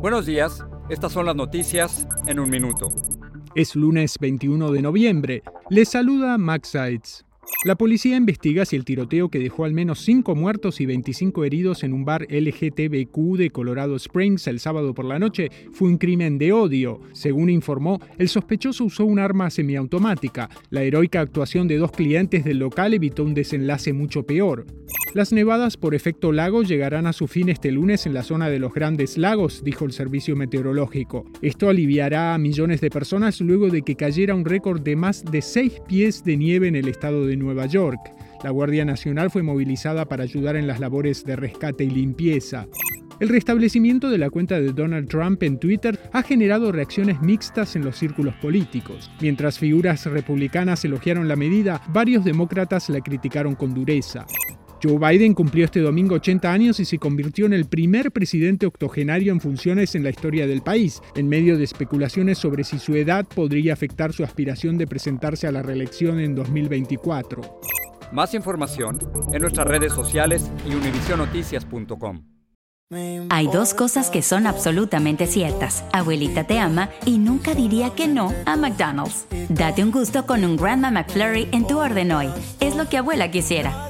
Buenos días, estas son las noticias en un minuto. Es lunes 21 de noviembre. Les saluda Max Sides. La policía investiga si el tiroteo que dejó al menos 5 muertos y 25 heridos en un bar LGTBQ de Colorado Springs el sábado por la noche fue un crimen de odio. Según informó, el sospechoso usó un arma semiautomática. La heroica actuación de dos clientes del local evitó un desenlace mucho peor. Las nevadas por efecto lago llegarán a su fin este lunes en la zona de los Grandes Lagos, dijo el servicio meteorológico. Esto aliviará a millones de personas luego de que cayera un récord de más de 6 pies de nieve en el estado de Nueva York. La Guardia Nacional fue movilizada para ayudar en las labores de rescate y limpieza. El restablecimiento de la cuenta de Donald Trump en Twitter ha generado reacciones mixtas en los círculos políticos. Mientras figuras republicanas elogiaron la medida, varios demócratas la criticaron con dureza. Joe Biden cumplió este domingo 80 años y se convirtió en el primer presidente octogenario en funciones en la historia del país, en medio de especulaciones sobre si su edad podría afectar su aspiración de presentarse a la reelección en 2024. Más información en nuestras redes sociales y univisionoticias.com. Hay dos cosas que son absolutamente ciertas. Abuelita te ama y nunca diría que no a McDonald's. Date un gusto con un Grandma McFlurry en tu orden hoy. Es lo que abuela quisiera.